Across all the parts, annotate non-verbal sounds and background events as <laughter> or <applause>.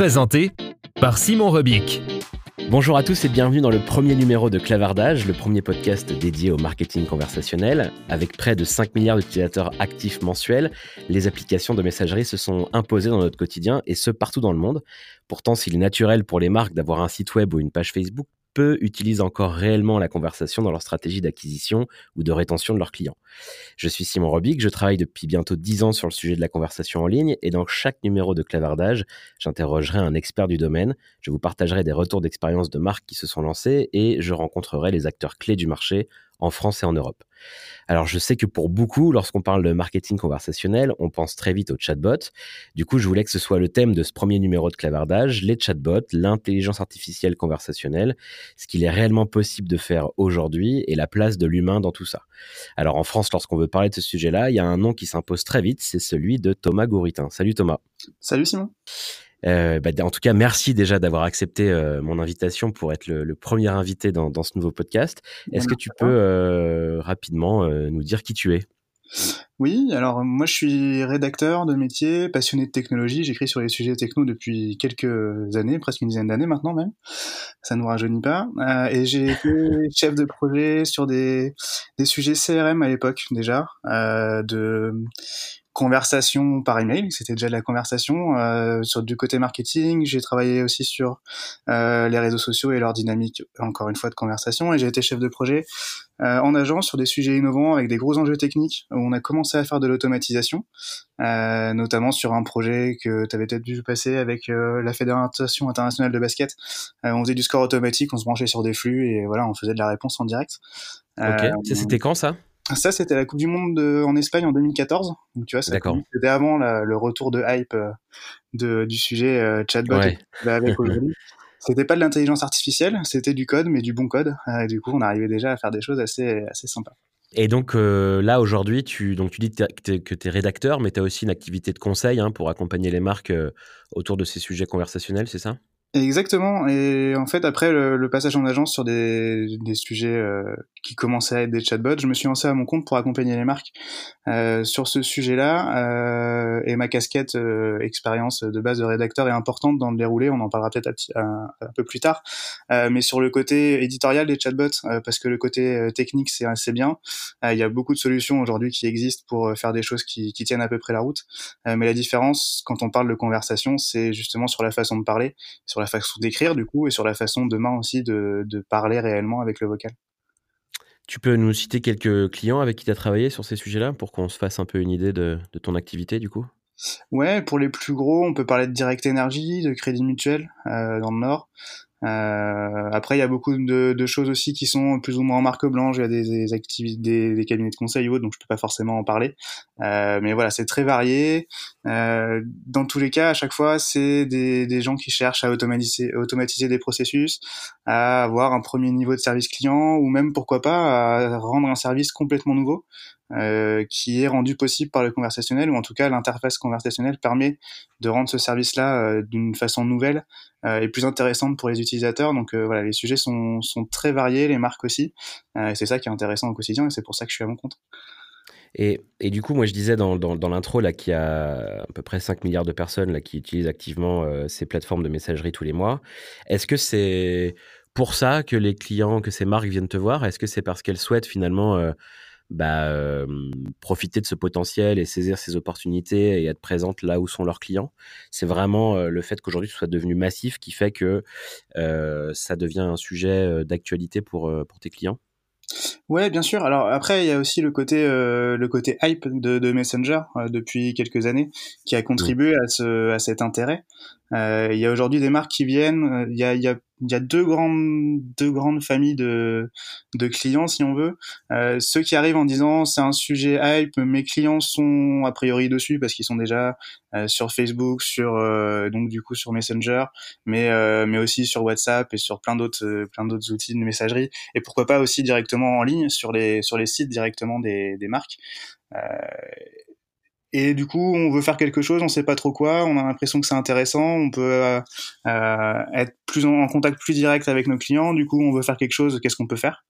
Présenté par Simon Rebic. Bonjour à tous et bienvenue dans le premier numéro de Clavardage, le premier podcast dédié au marketing conversationnel. Avec près de 5 milliards d'utilisateurs actifs mensuels, les applications de messagerie se sont imposées dans notre quotidien et ce partout dans le monde. Pourtant, s'il est naturel pour les marques d'avoir un site web ou une page Facebook, peu utilisent encore réellement la conversation dans leur stratégie d'acquisition ou de rétention de leurs clients. Je suis Simon Robic, je travaille depuis bientôt 10 ans sur le sujet de la conversation en ligne et dans chaque numéro de Clavardage, j'interrogerai un expert du domaine, je vous partagerai des retours d'expérience de marques qui se sont lancées et je rencontrerai les acteurs clés du marché en France et en Europe. Alors je sais que pour beaucoup, lorsqu'on parle de marketing conversationnel, on pense très vite aux chatbots. Du coup, je voulais que ce soit le thème de ce premier numéro de clavardage, les chatbots, l'intelligence artificielle conversationnelle, ce qu'il est réellement possible de faire aujourd'hui et la place de l'humain dans tout ça. Alors en France, lorsqu'on veut parler de ce sujet-là, il y a un nom qui s'impose très vite, c'est celui de Thomas Gouritin. Salut Thomas. Salut Simon. Euh, bah, en tout cas, merci déjà d'avoir accepté euh, mon invitation pour être le, premier invité dans, ce nouveau podcast. Est-ce que tu peux euh, rapidement nous dire qui tu es? Oui, alors moi je suis rédacteur de métier, passionné de technologie. J'écris sur les sujets techno depuis quelques années, presque une dizaine d'années maintenant même. Ça ne nous rajeunit pas. et j'ai été <laughs> chef de projet sur des, des sujets CRM à l'époque déjà, de conversation par email, c'était déjà de la conversation. Euh, sur du côté marketing, j'ai travaillé aussi sur euh, les réseaux sociaux et leur dynamique, encore une fois, de conversation. Et j'ai été chef de projet euh, en agence sur des sujets innovants avec des gros enjeux techniques où on a commencé à faire de l'automatisation, notamment sur un projet que tu avais peut-être dû passer avec la Fédération internationale de basket. On faisait du score automatique, on se branchait sur des flux et voilà, on faisait de la réponse en direct. Ok, c'était quand ça? Ça, c'était la Coupe du Monde en Espagne en 2014. Donc, tu vois, c'était avant le retour de hype euh, de, du sujet euh, chatbot ouais. avec aujourd'hui. <laughs> C'était pas de l'intelligence artificielle, c'était du code, mais du bon code. Euh, et du coup, on arrivait déjà à faire des choses assez, assez sympas. Et donc là, aujourd'hui, tu, donc, tu dis que tu es, rédacteur, mais tu as aussi une activité de conseil hein, pour accompagner les marques autour de ces sujets conversationnels, c'est ça? Exactement. Et en fait, après le, passage en agence sur des, des sujets euh, qui commençaient à être des chatbots, je me suis lancé à mon compte pour accompagner les marques euh, sur ce sujet-là. Euh, et ma casquette euh, expérience de base de rédacteur est importante dans le déroulé. On en parlera peut-être un, un, peu plus tard. Euh, mais sur le côté éditorial des chatbots, parce que le côté technique c'est assez bien. Il y a beaucoup de solutions aujourd'hui qui existent pour faire des choses qui, qui tiennent à peu près la route. mais la différence, quand on parle de conversation, c'est justement sur la façon de parler, sur la façon d'écrire du coup et sur la façon demain aussi de, parler réellement avec le vocal. Tu peux nous citer quelques clients avec qui tu as travaillé sur ces sujets-là pour qu'on se fasse un peu une idée de, ton activité du coup? Ouais, pour les plus gros, on peut parler de Direct Energy, de Crédit Mutuel euh, dans le Nord. Euh, après, il y a beaucoup de, de, choses aussi qui sont plus ou moins en marque blanche. Il y a des, des activités, des, cabinets de conseil ou autres, donc je peux pas forcément en parler. Euh, mais voilà, c'est très varié. Euh, dans tous les cas, à chaque fois, c'est des, des gens qui cherchent à automatiser, automatiser des processus, à avoir un premier niveau de service client, ou même pourquoi pas à rendre un service complètement nouveau. Euh, qui est rendu possible par le conversationnel, ou en tout cas l'interface conversationnelle permet de rendre ce service-là euh, d'une façon nouvelle euh, et plus intéressante pour les utilisateurs. Donc voilà, les sujets sont, sont, très variés, les marques aussi, c'est ça qui est intéressant au quotidien, et c'est pour ça que je suis à mon compte. Et, et, du coup, moi, je disais dans, dans, dans l'intro là qu'il y a à peu près 5 milliards de personnes là, qui utilisent activement ces plateformes de messagerie tous les mois. Est-ce que c'est pour ça que les clients, que ces marques viennent te voir? Est-ce que c'est parce qu'elles souhaitent finalement bah, profiter de ce potentiel et saisir ces opportunités et être présente là où sont leurs clients. C'est vraiment le fait qu'aujourd'hui ce soit devenu massif qui fait que ça devient un sujet d'actualité pour, pour tes clients. Ouais, bien sûr. Alors après, il y a aussi le côté euh, le côté hype de, de Messenger euh, depuis quelques années qui a contribué à ce à cet intérêt. Euh, il y a aujourd'hui des marques qui viennent. Il y a y a y a deux grandes deux grandes familles de de clients si on veut. Euh, ceux qui arrivent en disant c'est un sujet hype mes clients sont a priori dessus parce qu'ils sont déjà euh, sur Facebook sur euh, donc du coup sur Messenger mais euh, mais aussi sur WhatsApp et sur plein d'autres plein d'autres outils de messagerie. Et pourquoi pas aussi directement en ligne sur les sur les sites directement des des marques et du coup, on veut faire quelque chose, on sait pas trop quoi, on a l'impression que c'est intéressant, on peut euh, euh, être plus en, contact plus direct avec nos clients. Du coup, on veut faire quelque chose, qu'est-ce qu'on peut faire?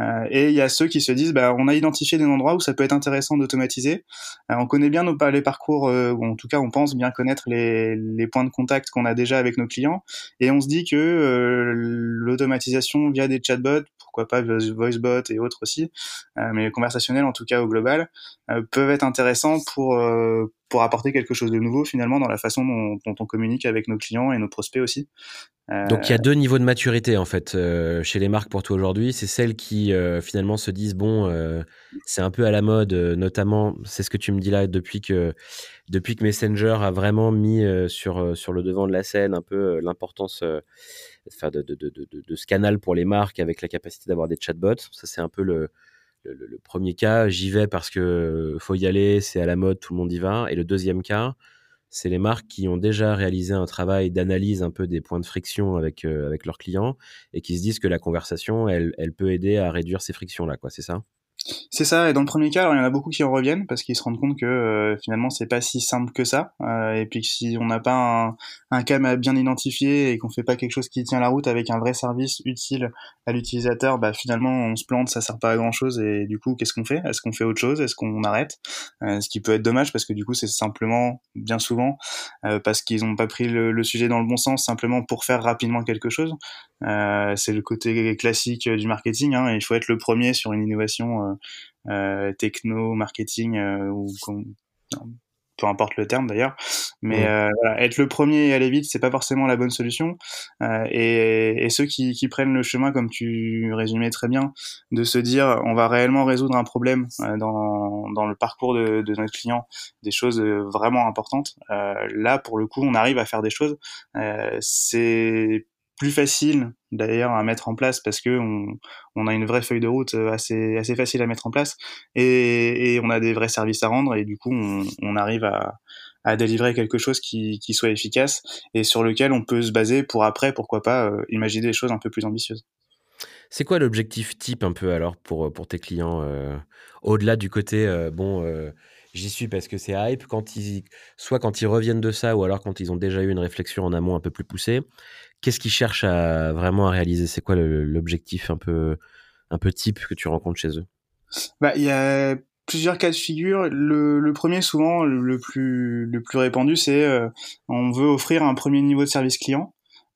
Euh, Et il y a ceux qui se disent, bah, on a identifié des endroits où ça peut être intéressant d'automatiser. Euh, on connaît bien nos les parcours, euh, ou en tout cas, on pense bien connaître les, les points de contact qu'on a déjà avec nos clients, et on se dit que l'automatisation via des chatbots pourquoi pas VoiceBot et autres aussi, euh, mais conversationnels en tout cas au global, euh, peuvent être intéressants pour euh, pour apporter quelque chose de nouveau finalement dans la façon dont, on communique avec nos clients et nos prospects aussi. Donc il y a deux niveaux de maturité en fait chez les marques pour toi aujourd'hui. C'est celles qui finalement se disent bon, c'est un peu à la mode, notamment c'est ce que tu me dis là depuis que depuis que Messenger a vraiment mis sur sur le devant de la scène un peu l'importance de, de, de, ce canal pour les marques avec la capacité d'avoir des chatbots. Ça, c'est un peu le, le, premier cas. J'y vais parce que faut y aller, c'est à la mode, tout le monde y va. Et le deuxième cas, c'est les marques qui ont déjà réalisé un travail d'analyse un peu des points de friction avec, euh, leurs clients et qui se disent que la conversation, elle, elle peut aider à réduire ces frictions-là, quoi. C'est ça? C'est ça, et dans le premier cas, il y en a beaucoup qui en reviennent parce qu'ils se rendent compte que euh, finalement c'est pas si simple que ça, euh, et puis que si on n'a pas un, un cas bien identifié et qu'on fait pas quelque chose qui tient la route avec un vrai service utile à l'utilisateur, bah finalement on se plante, ça sert pas à grand chose, et du coup qu'est-ce qu'on fait? Est-ce qu'on fait autre chose? Est-ce qu'on arrête? Euh, Ce qui peut être dommage parce que du coup c'est simplement, bien souvent, parce qu'ils ont pas pris le, le, sujet dans le bon sens, simplement pour faire rapidement quelque chose. c'est le côté classique du marketing, hein, il faut être le premier sur une innovation euh, techno, marketing euh, ou peu importe le terme d'ailleurs. Mais euh, voilà, être le premier et aller vite, c'est pas forcément la bonne solution. Euh, et, et, ceux qui, qui, prennent le chemin, comme tu résumais très bien, de se dire on va réellement résoudre un problème euh, dans, dans le parcours de, de, notre client, des choses vraiment importantes. là, pour le coup, on arrive à faire des choses. c'est plus facile d'ailleurs à mettre en place parce que on, on, a une vraie feuille de route euh, assez assez facile à mettre en place et, on a des vrais services à rendre et du coup on, arrive à, à délivrer quelque chose qui, qui, soit efficace et sur lequel on peut se baser pour après pourquoi pas euh, imaginer des choses un peu plus ambitieuses. C'est quoi l'objectif type un peu alors pour pour tes clients euh, au-delà du côté bon j'y suis parce que c'est hype quand ils soit quand ils reviennent de ça ou alors quand ils ont déjà eu une réflexion en amont un peu plus poussée Qu'est-ce qu'ils cherchent vraiment à réaliser? C'est quoi l'objectif un peu, type que tu rencontres chez eux? Bah, Il y a plusieurs cas de figure. Le, premier, souvent, le plus, le plus répandu, c'est euh, on veut offrir un premier niveau de service client.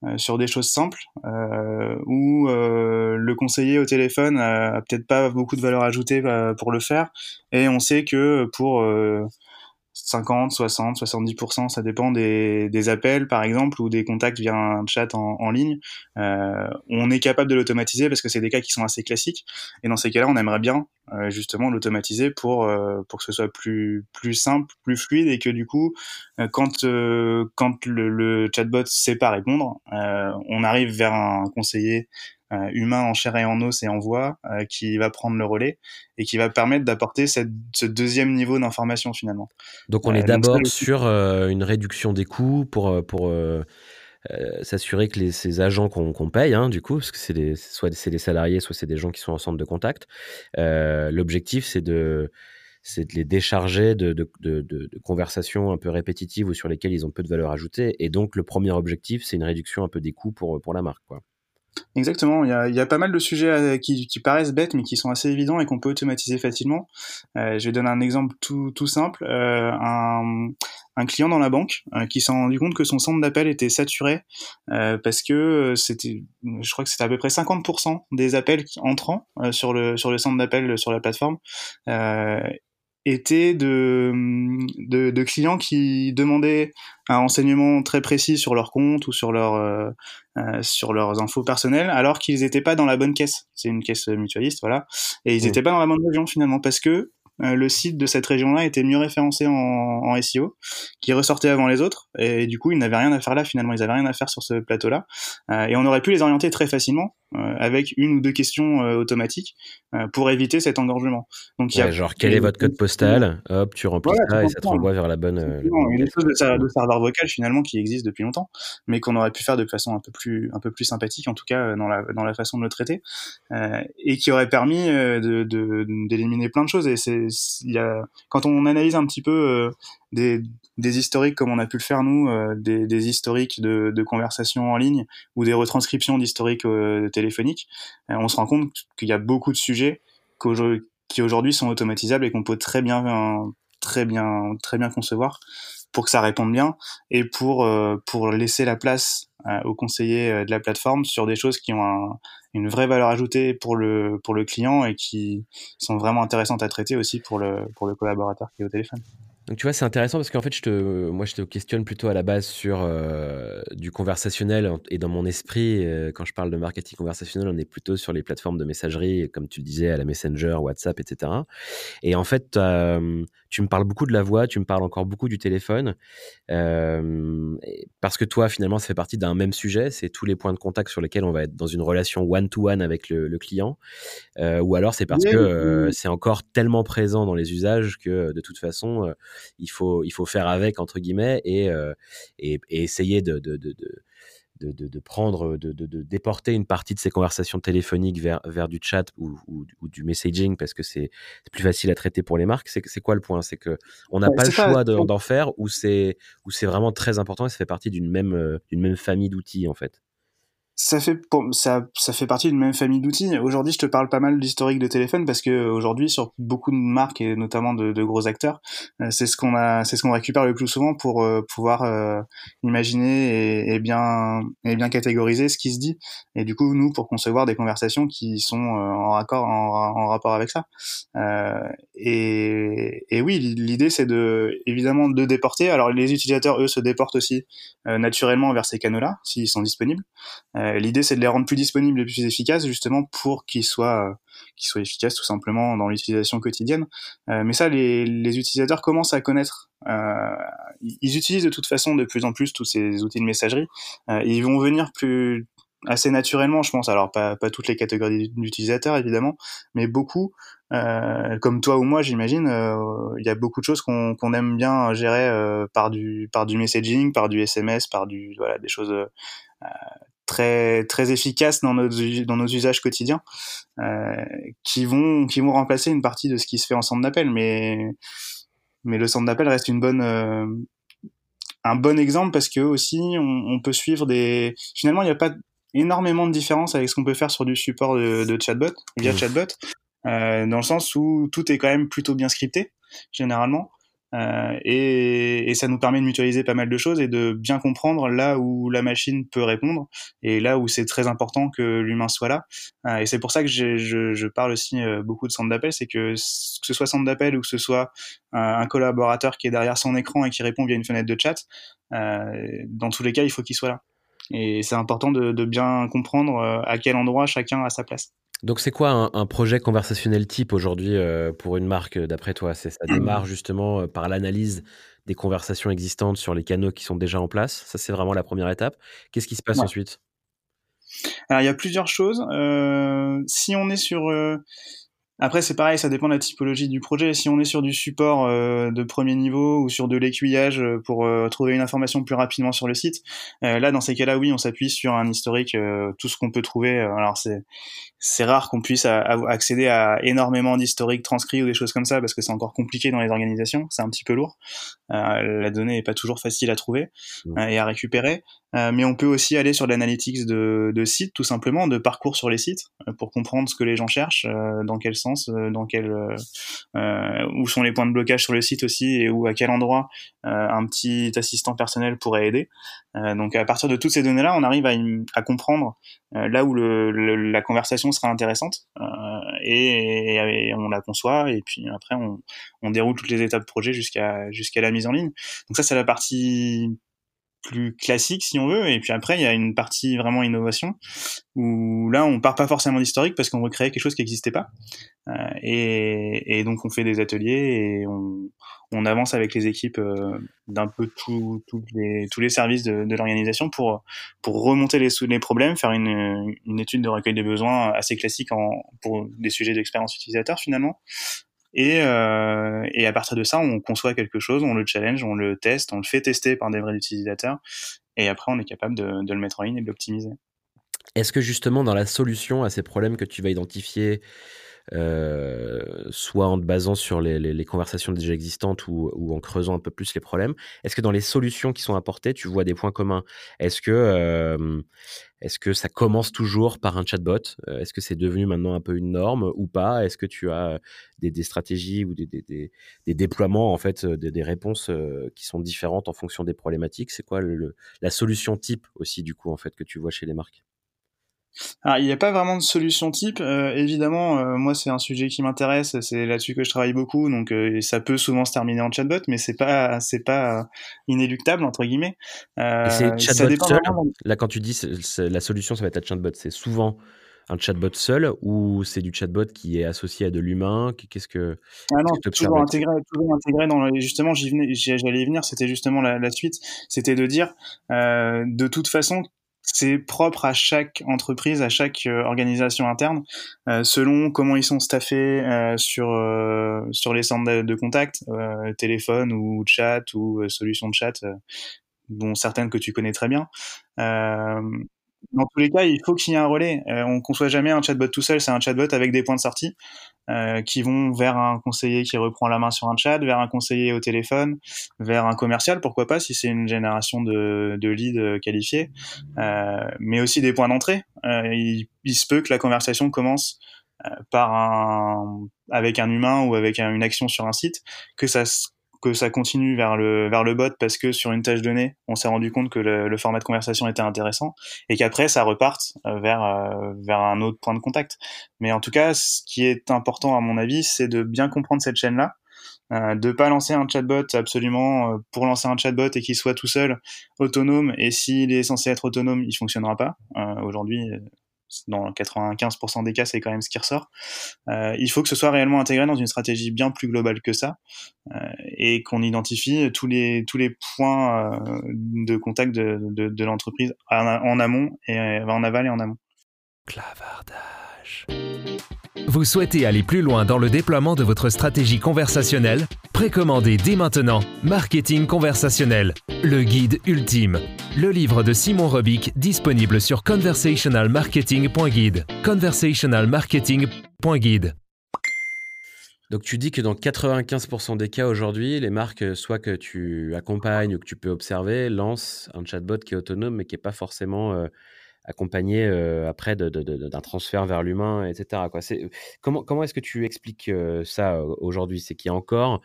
Euh, sur des choses simples euh, où euh, le conseiller au téléphone a, a peut-être pas beaucoup de valeur ajoutée pour le faire. Et on sait que pour 50, 60, 70%, ça dépend des, appels par exemple ou des contacts via un chat en, ligne. Euh, on est capable de l'automatiser parce que c'est des cas qui sont assez classiques et dans ces cas-là, on aimerait bien euh, justement l'automatiser pour euh, pour que ce soit plus plus simple, plus fluide et que du coup, euh, quand quand le, le, chatbot sait pas répondre, on arrive vers un conseiller humain en chair et en os et en voix euh, qui va prendre le relais et qui va permettre d'apporter ce deuxième niveau d'information finalement. Donc on est euh, d'abord sur une réduction des coûts pour, pour s'assurer que les, ces agents qu'on paye, hein, du coup, parce que c'est soit c'est des salariés, soit c'est des gens qui sont en centre de contact, l'objectif c'est de c'est de les décharger de, de, de, de, conversations un peu répétitives ou sur lesquelles ils ont peu de valeur ajoutée. Et donc, le premier objectif, c'est une réduction un peu des coûts pour, pour la marque. Quoi. Exactement, il y a, pas mal de sujets qui, qui, paraissent bêtes mais qui sont assez évidents et qu'on peut automatiser facilement. Euh, je vais donner un exemple tout, simple. Euh, un, client dans la banque euh, qui s'est rendu compte que son centre d'appel était saturé euh, parce que c'était, je crois que c'était à peu près 50% des appels entrants euh, sur, le, sur le centre d'appel sur la plateforme étaient de, de, de, clients qui demandaient un renseignement très précis sur leur compte ou sur, leur, euh, euh sur leurs infos personnelles, alors qu'ils n'étaient pas dans la bonne caisse. C'est une caisse mutualiste, voilà. Et ils n'étaient mmh. pas dans la bonne région finalement, parce que euh, le site de cette région-là était mieux référencé en, en, SEO, qui ressortait avant les autres, et du coup ils n'avaient rien à faire là finalement, ils n'avaient rien à faire sur ce plateau-là, euh, et on aurait pu les orienter très facilement euh, avec une ou deux questions automatiques pour éviter cet engorgement. Donc, y a, genre, quel est votre code postal? Hop, tu remplis ça et ça te renvoie vers la bonne. il y a des choses de, serveur vocal finalement qui existent depuis longtemps, mais qu'on aurait pu faire de façon un peu plus, un peu plus sympathique, en tout cas dans la, dans la façon de le traiter, et qui aurait permis de, d'éliminer plein de choses. Et c'est, quand on analyse un petit peu des, des, historiques comme on a pu le faire nous, euh, des, historiques de, conversations en ligne ou des retranscriptions d'historiques euh, téléphoniques, euh, on se rend compte qu'il y a beaucoup de sujets qui aujourd'hui sont automatisables et qu'on peut très bien, très bien, très bien concevoir pour que ça réponde bien et pour laisser la place aux conseillers de la plateforme sur des choses qui ont un, une vraie valeur ajoutée pour le pour le client et qui sont vraiment intéressantes à traiter aussi pour le pour le collaborateur qui est au téléphone. Donc tu vois, c'est intéressant parce qu'en fait, je te, moi, je te questionne plutôt à la base sur euh, du conversationnel et dans mon esprit, euh, quand je parle de marketing conversationnel, on est plutôt sur les plateformes de messagerie, comme tu le disais, à la Messenger, WhatsApp, etc. Et en fait, euh, tu me parles beaucoup de la voix, tu me parles encore beaucoup du téléphone, parce que toi, finalement, ça fait partie d'un même sujet, c'est tous les points de contact sur lesquels on va être dans une relation one-to-one avec le, client, ou alors c'est parce que c'est encore tellement présent dans les usages que de toute façon il faut, il faut faire avec, entre guillemets, et, euh, et, essayer de, de, de, de, de prendre, de, de, déporter une partie de ces conversations téléphoniques vers, vers du chat ou, ou, du messaging parce que c'est plus facile à traiter pour les marques. C'est quoi le point? C'est que on n'a pas le choix d'en faire ou c'est vraiment très important et ça fait partie d'une même, euh, même famille d'outils en fait? Ça fait ça ça fait partie d'une même famille d'outils. Aujourd'hui, je te parle pas mal d'historique de téléphone parce que aujourd'hui sur beaucoup de marques et notamment de, de gros acteurs, euh, c'est ce qu'on a c'est ce qu'on récupère le plus souvent pour euh, pouvoir euh, imaginer et, et, bien et bien catégoriser ce qui se dit et du coup nous pour concevoir des conversations qui sont en raccord en, en rapport avec ça. et, et oui, l'idée c'est de évidemment de déporter. Alors les utilisateurs eux se déportent aussi naturellement vers ces canaux-là s'ils sont disponibles. Euh, l'idée, c'est de les rendre plus disponibles et plus efficaces, justement, pour qu'ils soient, euh, qu'ils soient efficaces tout simplement dans l'utilisation quotidienne. Euh, mais ça, les, utilisateurs commencent à connaître. ils utilisent de toute façon de plus en plus tous ces outils de messagerie. ils vont venir plus assez naturellement, je pense. Alors pas, pas toutes les catégories d'utilisateurs évidemment, mais beaucoup, comme toi ou moi, j'imagine, il y a beaucoup de choses qu'on aime bien gérer par du par du messaging, par du SMS, par du voilà des choses très très efficaces dans nos dans nos usages quotidiens euh, qui vont qui vont remplacer une partie de ce qui se fait en centre d'appel mais mais le centre d'appel reste une bonne euh, un bon exemple parce que aussi on, on peut suivre des finalement il n'y a pas énormément de différence avec ce qu'on peut faire sur du support de, de chatbot via mmh. chatbot euh, dans le sens où tout est quand même plutôt bien scripté généralement euh, et, et, ça nous permet de mutualiser pas mal de choses et de bien comprendre là où la machine peut répondre et là où c'est très important que l'humain soit là. Euh, et c'est pour ça que je, je, parle aussi euh, beaucoup de centre d'appel, c'est que que ce soit centre d'appel ou que ce soit un collaborateur qui est derrière son écran et qui répond via une fenêtre de chat, dans tous les cas, il faut qu'il soit là. Et c'est important de, de bien comprendre à quel endroit chacun a sa place. Donc c'est quoi un, projet conversationnel type aujourd'hui euh, pour une marque euh, d'après toi? Ça démarre <clears throat> justement euh, par l'analyse des conversations existantes sur les canaux qui sont déjà en place? Ça c'est vraiment la première étape. Qu'est-ce qui se passe ensuite? Alors il y a plusieurs choses. si on est sur Après, c'est pareil, ça dépend de la typologie du projet. Si on est sur du support euh, de premier niveau ou sur de l'aiguillage euh, pour euh, trouver une information plus rapidement sur le site, là, dans ces cas-là, oui, on s'appuie sur un historique, tout ce qu'on peut trouver. alors, c'est c'est rare qu'on puisse accéder à énormément d'historiques transcrits ou des choses comme ça parce que c'est encore compliqué dans les organisations, c'est un petit peu lourd. la donnée est pas toujours facile à trouver mmh. et à récupérer. Euh, mais on peut aussi aller sur l'analytics de, de sites, tout simplement, de parcours sur les sites, euh, pour comprendre ce que les gens cherchent, euh, dans quel sens, dans quel, où sont les points de blocage sur le site aussi, et où à quel endroit un petit assistant personnel pourrait aider. donc à partir de toutes ces données-là, on arrive à, comprendre là où la conversation sera intéressante, et, on la conçoit, et puis après on, déroule toutes les étapes de projet jusqu'à la mise en ligne. Donc ça c'est la partie plus classique si on veut et puis après il y a une partie vraiment innovation où là on part pas forcément d'historique parce qu'on recrée quelque chose qui n'existait pas. Euh, et, et, donc on fait des ateliers et on, on avance avec les équipes euh, d'un peu tout, les, tous les services de, de l'organisation pour pour remonter les, les problèmes faire une, une étude de recueil des besoins assez classique en, pour des sujets d'expérience utilisateur finalement et, euh, et à partir de ça, on conçoit quelque chose, on le challenge, on le teste, on le fait tester par des vrais utilisateurs, et après on est capable de, de le mettre en ligne et de l'optimiser. Est-ce que justement dans la solution à ces problèmes que tu vas identifier, euh, soit en te basant sur les, conversations déjà existantes ou, en creusant un peu plus les problèmes, est-ce que dans les solutions qui sont apportées, tu vois des points communs? Est-ce que euh, est-ce que ça commence toujours par un chatbot? Euh, Est-ce que c'est devenu maintenant un peu une norme ou pas? Est-ce que tu as des, stratégies ou des, déploiements, en fait, des, réponses qui sont différentes en fonction des problématiques? C'est quoi la solution type aussi, du coup, en fait, que tu vois chez les marques? Alors, il n'y a pas vraiment de solution type. Euh, évidemment, euh, moi, c'est un sujet qui m'intéresse. C'est là-dessus que je travaille beaucoup. Donc, euh, ça peut souvent se terminer en chatbot, mais c'est pas, c'est pas inéluctable entre guillemets. c'est chatbot seul. Là, quand tu dis la solution, ça va être un chatbot, c'est souvent un chatbot seul ou c'est du chatbot qui est associé à de l'humain? Qu'est-ce que Ah non, toujours intégré, toujours intégré dans justement j'allais y venir, c'était justement la, la suite, c'était de dire de toute façon c'est propre à chaque entreprise, à chaque euh, organisation interne, euh, selon comment ils sont staffés euh, sur sur les centres de, contact, téléphone ou chat ou solution de chat, dont certaines que tu connais très bien. Dans tous les cas, il faut qu'il y ait un relais. on conçoit jamais un chatbot tout seul, c'est un chatbot avec des points de sortie. Euh, qui vont vers un conseiller qui reprend la main sur un chat, vers un conseiller au téléphone, vers un commercial, pourquoi pas, si c'est une génération de, de leads qualifiés, euh, mais aussi des points d'entrée. Euh, il, il, se peut que la conversation commence euh, par un, avec un humain ou avec une action sur un site, que ça que ça continue vers le vers le bot parce que sur une tâche donnée, on s'est rendu compte que le, format de conversation était intéressant et qu'après ça reparte euh, vers euh, vers un autre point de contact. Mais en tout cas, ce qui est important à mon avis, c'est de bien comprendre cette chaîne là. Euh, de pas lancer un chatbot absolument euh, pour lancer un chatbot et qu'il soit tout seul autonome et s'il est censé être autonome il fonctionnera pas aujourd'hui dans 95% des cas, c'est quand même ce qui ressort. Euh, il faut que ce soit réellement intégré dans une stratégie bien plus globale que ça euh, et qu'on identifie tous les tous les points euh, de contact de, de, l'entreprise en, en, amont et en aval et en amont. Clavardage. Vous souhaitez aller plus loin dans le déploiement de votre stratégie conversationnelle? Précommandez dès maintenant Marketing conversationnel, le guide ultime. Le livre de Simon Robic disponible sur conversationalmarketing.guide. conversationalmarketing.guide. Donc tu dis que dans 95% des cas aujourd'hui, les marques, soit que tu accompagnes ou que tu peux observer, lancent un chatbot qui est autonome mais qui n'est pas forcément euh, accompagné après d'un transfert vers l'humain, etc. Quoi. Comment, comment est-ce que tu expliques ça aujourd'hui? C'est qu'il y a encore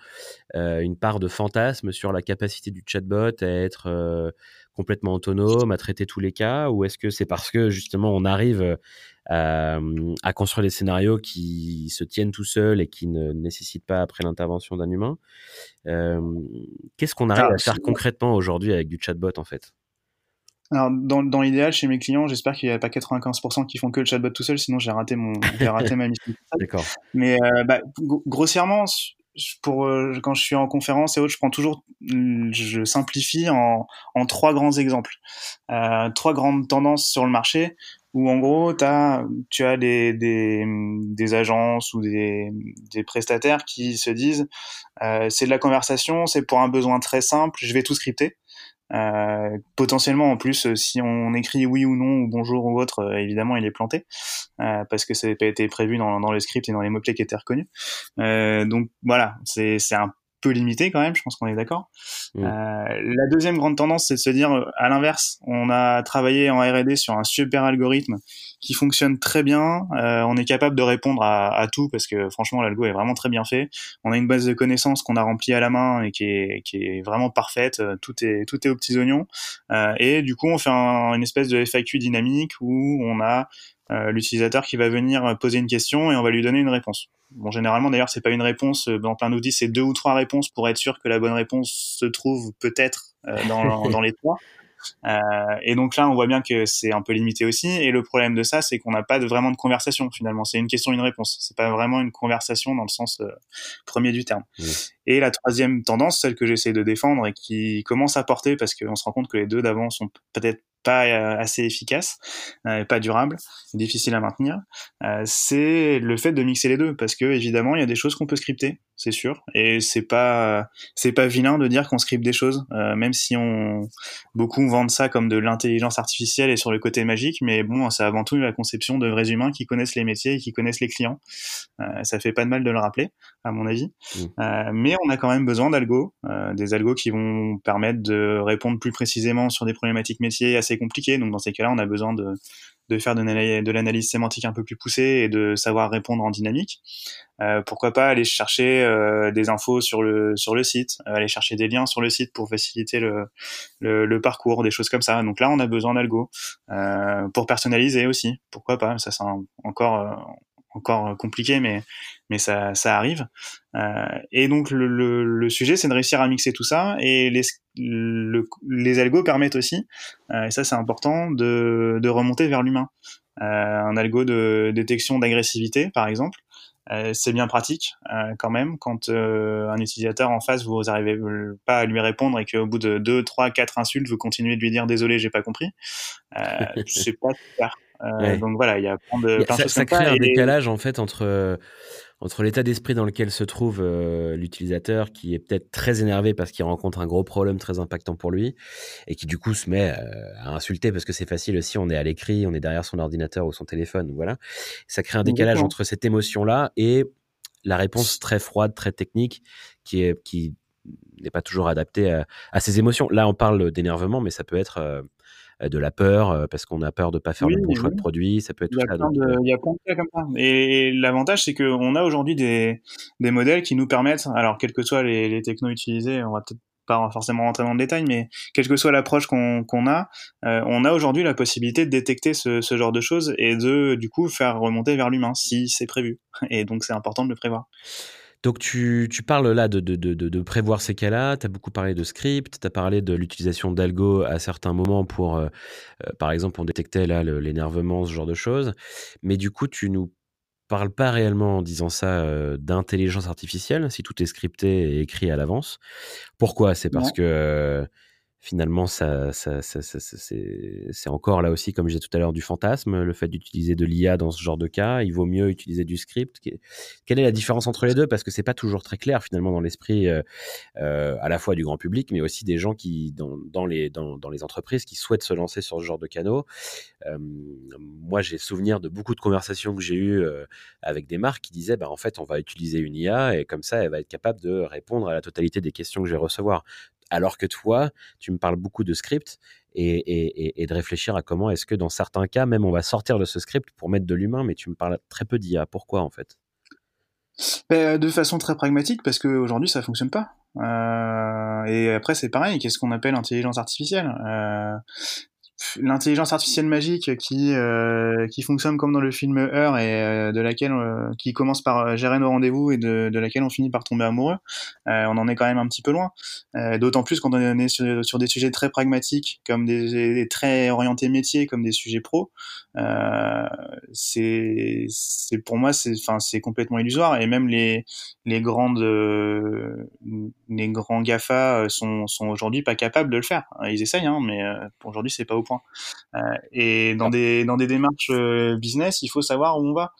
une part de fantasme sur la capacité du chatbot à être complètement autonome, à traiter tous les cas, ou est-ce que c'est parce que justement on arrive à, à, construire des scénarios qui se tiennent tout seuls et qui ne nécessitent pas après l'intervention d'un humain? Qu'est-ce qu'on arrive à faire concrètement aujourd'hui avec du chatbot en fait? Alors, dans, dans l'idéal, chez mes clients, j'espère qu'il n'y a pas 95% qui font que le chatbot tout seul, sinon j'ai raté, mon, j'ai raté ma mission. <laughs> D'accord. Mais euh, bah, grossièrement, pour, euh, quand je suis en conférence et autres, je prends toujours, je simplifie en, en trois grands exemples. Euh, trois grandes tendances sur le marché. où en gros, as, tu as des, des, des agences ou des, des, prestataires qui se disent euh, c'est de la conversation, c'est pour un besoin très simple, je vais tout scripter. Euh, potentiellement en plus si on écrit oui ou non ou bonjour ou autre euh, évidemment il est planté. Euh, parce que ça n'a pas été prévu dans, dans le script et dans les mots clés qui étaient reconnus. Euh, donc voilà. C'est un limité quand même, je pense qu'on est d'accord. Mm. Euh, la deuxième grande tendance, c'est de se dire, euh, à l'inverse, on a travaillé en R&D sur un super algorithme qui fonctionne très bien. Euh, on est capable de répondre à, tout parce que franchement, l'algo est vraiment très bien fait. On a une base de connaissances qu'on a remplie à la main et qui est, qui est vraiment parfaite. Tout est, tout est aux petits oignons. et du coup, on fait une espèce de FAQ dynamique où on a l'utilisateur qui va venir poser une question et on va lui donner une réponse. Bon, généralement, d'ailleurs, c'est pas une réponse. Euh, dans plein d'outils, c'est deux ou trois réponses pour être sûr que la bonne réponse se trouve peut-être euh, dans, <laughs> dans les trois. Euh, et donc là, on voit bien que c'est un peu limité aussi. Et le problème de ça, c'est qu'on n'a pas de, vraiment de conversation finalement. C'est une question, une réponse. C'est pas vraiment une conversation dans le sens euh, premier du terme. Et la troisième tendance, celle que j'essaie de défendre et qui commence à porter parce qu'on se rend compte que les deux d'avant sont peut-être pas euh, assez efficaces, euh, pas durables, difficiles à maintenir, euh, c'est le fait de mixer les deux parce que évidemment il y a des choses qu'on peut scripter c'est sûr. Et c'est pas c'est pas vilain de dire qu'on script des choses, euh, même si on beaucoup vendent ça comme de l'intelligence artificielle et sur le côté magique. Mais bon, c'est avant tout la conception de vrais humains qui connaissent les métiers et qui connaissent les clients. Euh, ça fait pas de mal de le rappeler, à mon avis. Mmh. Euh, mais on a quand même besoin d'algo, euh, des algos qui vont permettre de répondre plus précisément sur des problématiques métiers assez compliquées. Donc dans ces cas-là, on a besoin de de faire de l'analyse sémantique un peu plus poussée et de savoir répondre en dynamique. Euh, pourquoi pas aller chercher euh, des infos sur le sur le site, euh, aller chercher des liens sur le site pour faciliter le, le, le parcours, des choses comme ça. Donc là, on a besoin d'algo euh, pour personnaliser aussi. Pourquoi pas Ça, c'est encore euh, encore compliqué, mais mais ça, ça arrive. Euh, et donc le, le, le sujet, c'est de réussir à mixer tout ça, et les, le, les algos permettent aussi, euh, et ça c'est important, de, de remonter vers l'humain. Euh, un algo de détection d'agressivité, par exemple, euh, c'est bien pratique euh, quand même quand euh, un utilisateur en face vous arrivez pas à lui répondre et qu'au bout de deux, trois, quatre insultes vous continuez de lui dire désolé j'ai pas compris. <laughs> c'est pas super. Donc voilà il y a plein de plein ça, choses ça crée un décalage en fait entre entre l'état d'esprit dans lequel se trouve euh, l'utilisateur, qui est peut-être très énervé parce qu'il rencontre un gros problème très impactant pour lui, et qui du coup se met euh, à insulter parce que c'est facile aussi, on est à l'écrit, on est derrière son ordinateur ou son téléphone, voilà. Ça crée un décalage entre cette émotion-là et la réponse très froide, très technique, qui est qui n'est pas toujours adaptée à, à, ces émotions. Là, on parle d'énervement, mais ça peut être euh, euh, de la peur euh, parce qu'on a peur de pas faire le bon choix de produit. Ça peut être il y a, plein, de, euh, il y a plein de cas comme ça. Et l'avantage, c'est qu'on a aujourd'hui des, des modèles qui nous permettent, alors quels que soient les, les technos utilisés, on va peut-être pas forcément rentrer dans le détail, mais quelle que soit l'approche qu'on qu'on a, euh, on a aujourd'hui la possibilité de détecter ce, ce, genre de choses et de du coup faire remonter vers l'humain si c'est prévu. Et donc c'est important de le prévoir. Donc tu, tu, parles là de, de, de, de prévoir ces cas-là, tu as beaucoup parlé de script, tu as parlé de l'utilisation d'algo à certains moments pour, euh, euh, par exemple, on détectait là l'énervement, ce genre de choses, mais du coup tu nous parles pas réellement en disant ça euh, d'intelligence artificielle, si tout est scripté et écrit à l'avance. Pourquoi? C'est parce que finalement, c'est encore là aussi, comme je disais tout à l'heure, du fantasme, le fait d'utiliser de l'IA dans ce genre de cas. Il vaut mieux utiliser du script. Quelle est la différence entre les deux? Parce que c'est pas toujours très clair finalement dans l'esprit euh, euh, à la fois du grand public, mais aussi des gens qui, dans, les, entreprises, qui souhaitent se lancer sur ce genre de canaux. Moi, j'ai souvenir de beaucoup de conversations que j'ai eues euh, avec des marques qui disaient, bah, en fait, on va utiliser une IA et comme ça, elle va être capable de répondre à la totalité des questions que je vais recevoir. Alors que toi, tu me parles beaucoup de script et, de réfléchir à comment est-ce que dans certains cas, même on va sortir de ce script pour mettre de l'humain, mais tu me parles très peu d'IA. Pourquoi en fait? Ben, De façon très pragmatique, parce qu'aujourd'hui ça fonctionne pas. Euh, et après c'est pareil, qu'est-ce qu'on appelle intelligence artificielle? Euh, l'intelligence artificielle magique qui euh, qui fonctionne comme dans le film Heure et euh, de laquelle euh, qui commence par euh, gérer nos rendez-vous et de, de, laquelle on finit par tomber amoureux on en est quand même un petit peu loin. D'autant plus quand on est sur, des sujets très pragmatiques comme des, des très orientés métiers comme des sujets pro c'est c'est pour moi c'est enfin c'est complètement illusoire. Et même les les grandes les grands Gafa sont sont aujourd'hui pas capables de le faire. Ils essayent hein, mais aujourd'hui c'est pas point. et dans des dans des démarches business, il faut savoir où on va.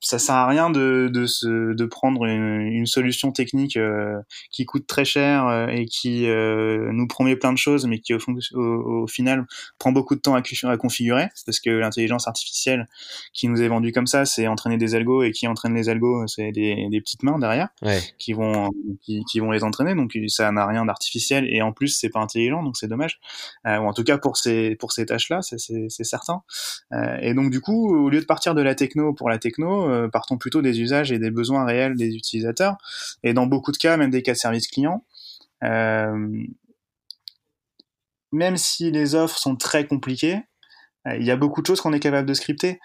Ça sert à rien de, de, se, de prendre une, une solution technique euh, qui coûte très cher euh, et qui euh, nous promet plein de choses, mais qui au, fond, au, final prend beaucoup de temps à, à configurer, parce que l'intelligence artificielle qui nous est vendue comme ça, c'est entraîner des algos, et qui entraîne les algos, c'est des, des, petites mains derrière ouais. qui vont qui, qui, vont les entraîner, donc ça n'a rien d'artificiel, et en plus c'est pas intelligent, donc c'est dommage. ou en tout cas pour ces pour ces tâches-là, c'est certain. et donc du coup, au lieu de partir de la techno pour la techno euh, partons plutôt des usages et des besoins réels des utilisateurs, et dans beaucoup de cas, même des cas de service client. Euh, même si les offres sont très compliquées, euh, il y a beaucoup de choses qu'on est capable de scripter.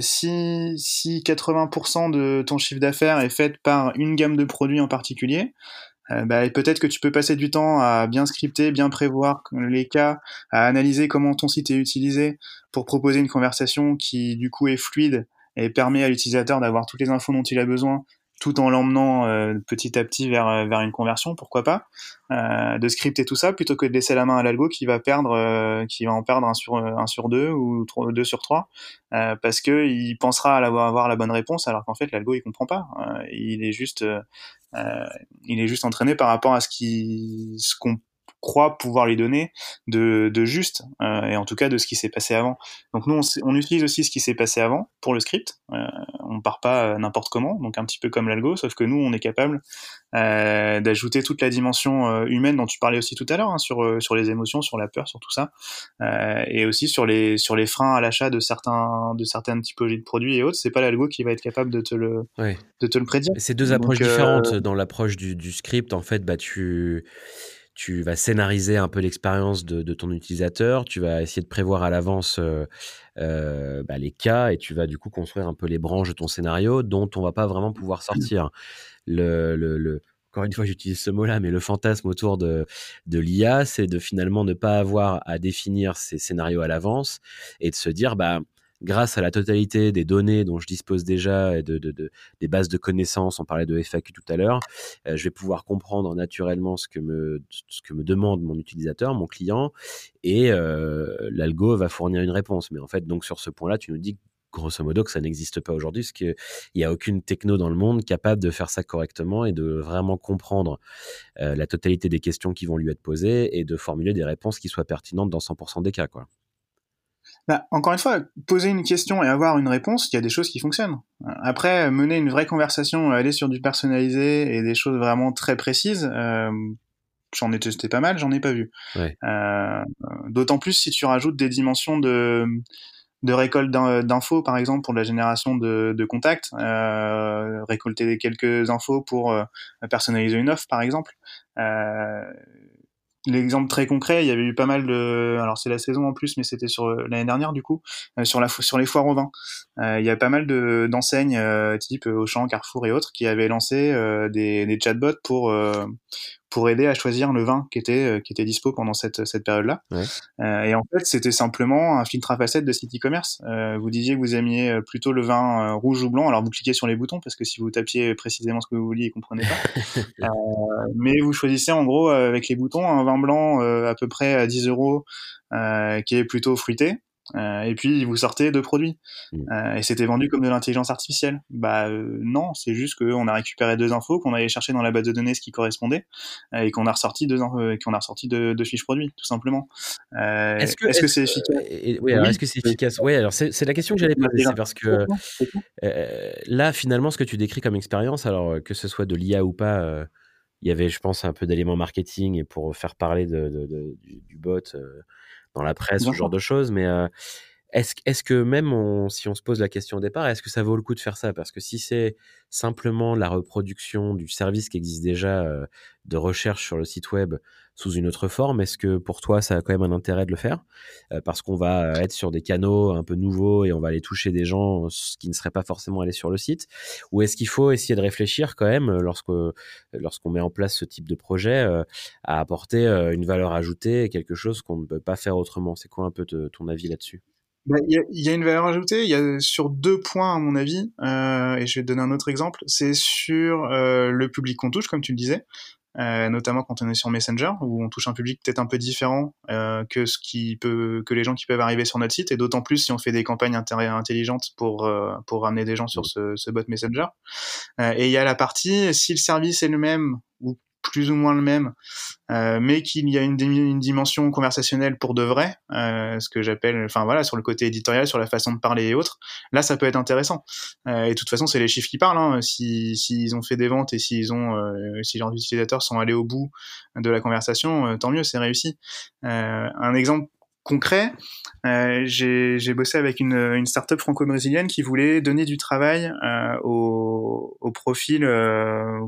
si, si 80% de ton chiffre d'affaires est fait par une gamme de produits en particulier, bah, peut-être que tu peux passer du temps à bien scripter, bien prévoir les cas, à analyser comment ton site est utilisé pour proposer une conversation qui du coup est fluide et permet à l'utilisateur d'avoir toutes les infos dont il a besoin tout en l'emmenant euh, petit à petit vers, euh, vers une conversion, pourquoi pas, euh, de scripter tout ça plutôt que de laisser la main à l'algo qui va perdre, euh, qui va en perdre un sur un sur deux ou deux sur trois, parce que il pensera à avoir, avoir la bonne réponse alors qu'en fait l'algo il comprend pas, il est juste il est juste entraîné par rapport à ce qui ce qu'on croit pouvoir lui donner de, de juste, euh, et en tout cas de ce qui s'est passé avant. Donc nous, on, on, utilise aussi ce qui s'est passé avant pour le script. Euh, on part pas euh, n'importe comment, donc un petit peu comme l'algo, sauf que nous, on est capable euh, d'ajouter toute la dimension humaine dont tu parlais aussi tout à l'heure, hein, sur, sur les émotions, sur la peur, sur tout ça, et aussi sur les, sur les freins à l'achat de certains de certaines typologies de produits et autres. C'est pas l'algo qui va être capable de te le, de te le prédire. C'est deux approches différentes. Dans l'approche du, du, script, en fait, bah tu tu vas scénariser un peu l'expérience de, ton utilisateur, tu vas essayer de prévoir à l'avance euh, euh, bah, les cas et tu vas du coup construire un peu les branches de ton scénario dont on va pas vraiment pouvoir sortir. Le, encore une fois, j'utilise ce mot-là, mais le fantasme autour de, de l'IA, c'est de finalement ne pas avoir à définir ces scénarios à l'avance et de se dire, bah, grâce à la totalité des données dont je dispose déjà et de, des bases de connaissances, on parlait de FAQ tout à l'heure, euh, je vais pouvoir comprendre naturellement ce que, me, ce que me demande mon utilisateur, mon client, et euh, l'algo va fournir une réponse. Mais en fait, donc sur ce point-là, tu nous dis grosso modo que ça n'existe pas aujourd'hui, parce qu'il n'y a aucune techno dans le monde capable de faire ça correctement et de vraiment comprendre euh, la totalité des questions qui vont lui être posées et de formuler des réponses qui soient pertinentes dans 100% des cas. Quoi. Bah, encore une fois, poser une question et avoir une réponse, il y a des choses qui fonctionnent. Après, mener une vraie conversation, aller sur du personnalisé et des choses vraiment très précises, euh, j'en ai testé pas mal, j'en ai pas vu. Ouais. Euh, D'autant plus si tu rajoutes des dimensions de, de récolte d'infos, par exemple, pour la génération de, de contacts, euh, récolter quelques infos pour personnaliser une offre, par exemple. Euh, l'exemple très concret, il y avait eu pas mal de, alors c'est la saison en plus, mais c'était sur euh, l'année dernière du coup, euh, sur la sur les foires au vin. Euh, il y a pas mal de d'enseignes type Auchan, Carrefour et autres qui avaient lancé des, des chatbots pour pour aider à choisir le vin qui était euh, qui était dispo pendant cette cette période-là. Ouais. Euh, et en fait, c'était simplement un filtre à facettes de site e-commerce. Euh, vous disiez que vous aimiez plutôt le vin rouge ou blanc, alors vous cliquez sur les boutons parce que si vous tapiez précisément ce que vous vouliez, ils comprenaient pas. <laughs> mais vous choisissez en gros avec les boutons un vin blanc à peu près à 10 euros qui est plutôt fruité. Euh, et puis vous sortez deux produits. Mm. Euh, et c'était vendu comme de l'intelligence artificielle. Bah euh, non, c'est juste qu'on a récupéré deux infos, qu'on allait chercher dans la base de données ce qui correspondait, et qu'on a ressorti deux, qu'on a ressorti deux, deux, fiches produits, tout simplement. est-ce que c'est -ce efficace Oui, alors est-ce que c'est efficace? Oui, alors c'est la question que j'allais poser, c'est parce que là, finalement, ce que tu décris comme expérience, alors que ce soit de l'IA ou pas, il y avait, je pense, un peu d'éléments marketing et pour faire parler de, de, de, du, du, bot dans la presse, ce genre de choses. Mais euh, est-ce est que même on, si on se pose la question au départ, est-ce que ça vaut le coup de faire ça? Parce que si c'est simplement la reproduction du service qui existe déjà euh, de recherche sur le site web sous une autre forme, est-ce que pour toi ça a quand même un intérêt de le faire? Euh, Parce qu'on va être sur des canaux un peu nouveaux et on va aller toucher des gens qui ne seraient pas forcément allés sur le site? Ou est-ce qu'il faut essayer de réfléchir quand même lorsqu'on met en place ce type de projet à apporter une valeur ajoutée, quelque chose qu'on ne peut pas faire autrement? C'est quoi un peu ton avis là-dessus? Bah, il y, y, a une valeur ajoutée. Il y a sur deux points à mon avis, euh, et je vais te donner un autre exemple. C'est sur euh, le public qu'on touche, comme tu le disais. notamment quand on est sur Messenger, où on touche un public peut-être un peu différent que ce qui peut, que les gens qui peuvent arriver sur notre site, et d'autant plus si on fait des campagnes intelligentes pour pour ramener des gens sur ce, ce bot Messenger. et il y a la partie si le service est le même ou plus ou moins le même, euh, mais qu'il y a une, dimension conversationnelle pour de vrai, euh, ce que j'appelle, enfin voilà, sur le côté éditorial, sur la façon de parler et autres, là ça peut être intéressant. Euh, et de toute façon, c'est les chiffres qui parlent. Hein. S'ils si, ont fait des ventes et s'ils ont, si leurs utilisateurs sont allés au bout de la conversation, tant mieux, c'est réussi. Un exemple concret, j'ai bossé avec une, une startup franco-brésilienne qui voulait donner du travail euh, au, au, profil euh,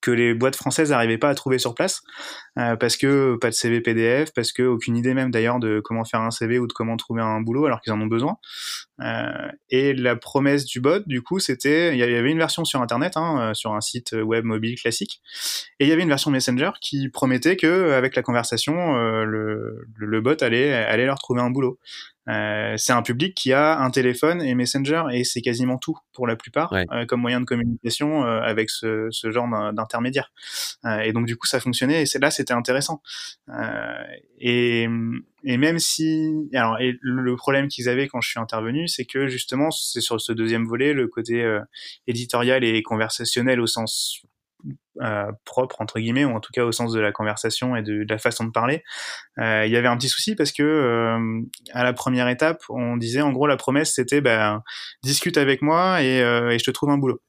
que les boîtes françaises n'arrivaient pas à trouver sur place euh, parce que pas de CV PDF, parce que aucune idée même d'ailleurs de comment faire un CV ou de comment trouver un boulot alors qu'ils en ont besoin. Euh, et la promesse du bot, du coup, c'était il y avait une version sur internet, hein, euh, sur un site web mobile classique, et il y avait une version Messenger qui promettait que avec la conversation, le, le, bot allait allait leur trouver un boulot. Euh, c'est un public qui a un téléphone et Messenger et c'est quasiment tout pour la plupart euh, comme moyen de communication euh, avec ce, ce genre d'intermédiaire. et donc du coup ça fonctionnait et c'est là c'était intéressant. et, et même si alors et le problème qu'ils avaient quand je suis intervenu c'est que justement c'est sur ce deuxième volet le côté éditorial et conversationnel au sens euh, propre entre guillemets ou en tout cas au sens de la conversation et de, la façon de parler. Euh, il y avait un petit souci parce que euh, à la première étape on disait en gros la promesse c'était ben discute avec moi et, et je te trouve un boulot.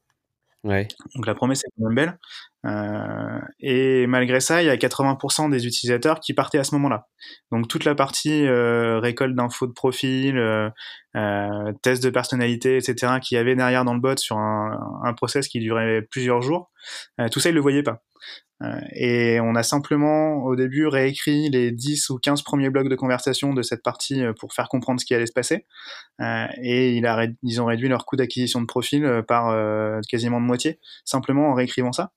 Ouais. donc la promesse est quand même belle euh, et malgré ça, il y a 80% des utilisateurs qui partaient à ce moment-là. Donc toute la partie euh, récolte d'infos de profil, euh, euh, test de personnalité, etc., qui y avait derrière dans le bot sur un, un process qui durait plusieurs jours, tout ça, ils le voyaient pas. Euh, et on a simplement au début réécrit les 10 ou 15 premiers blocs de conversation de cette partie euh, pour faire comprendre ce qui allait se passer. Euh, et ils ont réduit leur coût d'acquisition de profil par quasiment de moitié, simplement en réécrivant ça.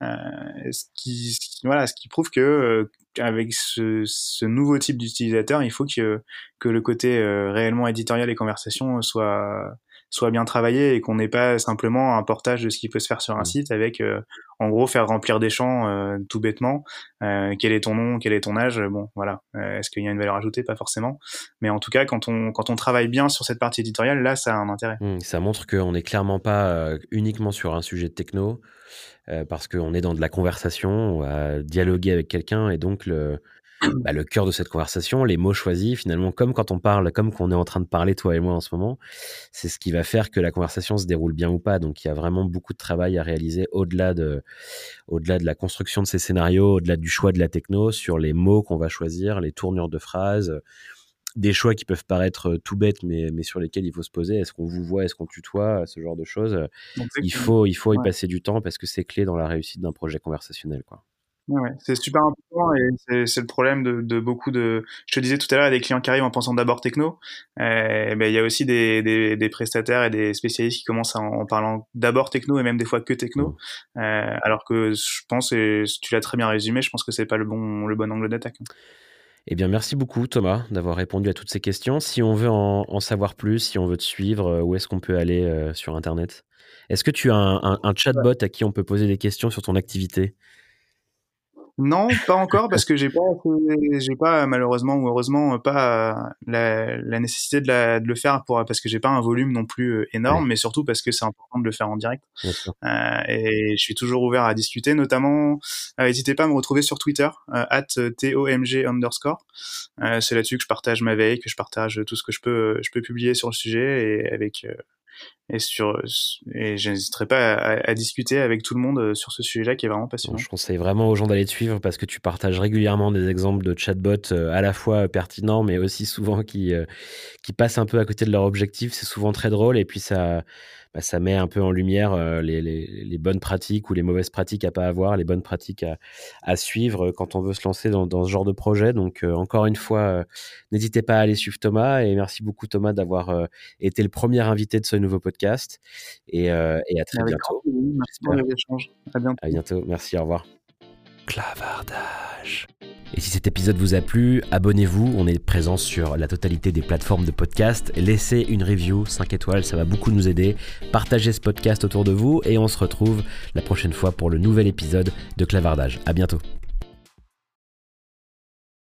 ce, qui, voilà, ce qui prouve que avec ce, ce, nouveau type d'utilisateur, il faut que, que le côté réellement éditorial et conversation soit soit bien travaillé et qu'on n'ait pas simplement un portage de ce qui peut se faire sur un mmh. site avec, euh, en gros, faire remplir des champs euh, tout bêtement. Euh, quel est ton nom, quel est ton âge? Bon, voilà. Est-ce qu'il y a une valeur ajoutée? Pas forcément. Mais en tout cas, quand on, quand on travaille bien sur cette partie éditoriale, là, ça a un intérêt. Mmh, ça montre qu'on n'est clairement pas uniquement sur un sujet de techno, parce qu'on est dans de la conversation, on va dialoguer avec quelqu'un et donc le bah, le cœur de cette conversation, les mots choisis, finalement, comme quand on parle, comme qu'on est en train de parler, toi et moi, en ce moment, c'est ce qui va faire que la conversation se déroule bien ou pas. Donc, il y a vraiment beaucoup de travail à réaliser au-delà de, au-delà de la construction de ces scénarios, au-delà du choix de la techno, sur les mots qu'on va choisir, les tournures de phrases, des choix qui peuvent paraître tout bêtes, mais, mais sur lesquels il faut se poser. Est-ce qu'on vous voit, est-ce qu'on tutoie, ce genre de choses. Il faut, il faut y passer du temps parce que c'est clé dans la réussite d'un projet conversationnel, quoi. Ouais, c'est super important et c'est le problème de, de, beaucoup de. Je te disais tout à l'heure, il y a des clients qui arrivent en pensant d'abord techno. Euh, ben, il y a aussi des, des, des, prestataires et des spécialistes qui commencent en, parlant d'abord techno et même des fois que techno. Euh, alors que je pense, et tu l'as très bien résumé, je pense que c'est pas le bon, le bon angle d'attaque. Eh bien, merci beaucoup Thomas d'avoir répondu à toutes ces questions. Si on veut en, en savoir plus, si on veut te suivre, euh, où est-ce qu'on peut aller euh, sur Internet? Est-ce que tu as un, un, un chatbot à qui on peut poser des questions sur ton activité? Non, pas encore parce que j'ai pas, j'ai pas malheureusement ou heureusement pas la, la nécessité de, la, de, le faire pour parce que j'ai pas un volume non plus euh, énorme, mais surtout parce que c'est important de le faire en direct. Euh, et je suis toujours ouvert à discuter, notamment. Euh, n'hésitez pas à me retrouver sur Twitter euh, at tomg underscore. c'est là-dessus que je partage ma veille, que je partage tout ce que je peux, je peux publier sur le sujet et avec et sur et j'hésiterai pas à, à, discuter avec tout le monde euh, sur ce sujet-là qui est vraiment passionnant. Je conseille vraiment aux gens d'aller te suivre parce que tu partages régulièrement des exemples de chatbots euh, à la fois pertinents mais aussi souvent qui euh, qui passent un peu à côté de leur objectif. C'est souvent très drôle et puis ça bah, ça met un peu en lumière euh, les, les, les, bonnes pratiques ou les mauvaises pratiques à pas avoir, les bonnes pratiques à, à suivre quand on veut se lancer dans, dans ce genre de projet. Donc euh, encore une fois, euh, n'hésitez pas à aller suivre Thomas et merci beaucoup Thomas d'avoir été le premier invité de ce nouveau podcast et, et à très bientôt. Merci pour l'échange. À bientôt. À bientôt. Merci. Au revoir. Clavardage. Et si cet épisode vous a plu, abonnez-vous. On est présent sur la totalité des plateformes de podcast. Laissez une review 5 étoiles, ça va beaucoup nous aider. Partagez ce podcast autour de vous et on se retrouve la prochaine fois pour le nouvel épisode de Clavardage. À bientôt.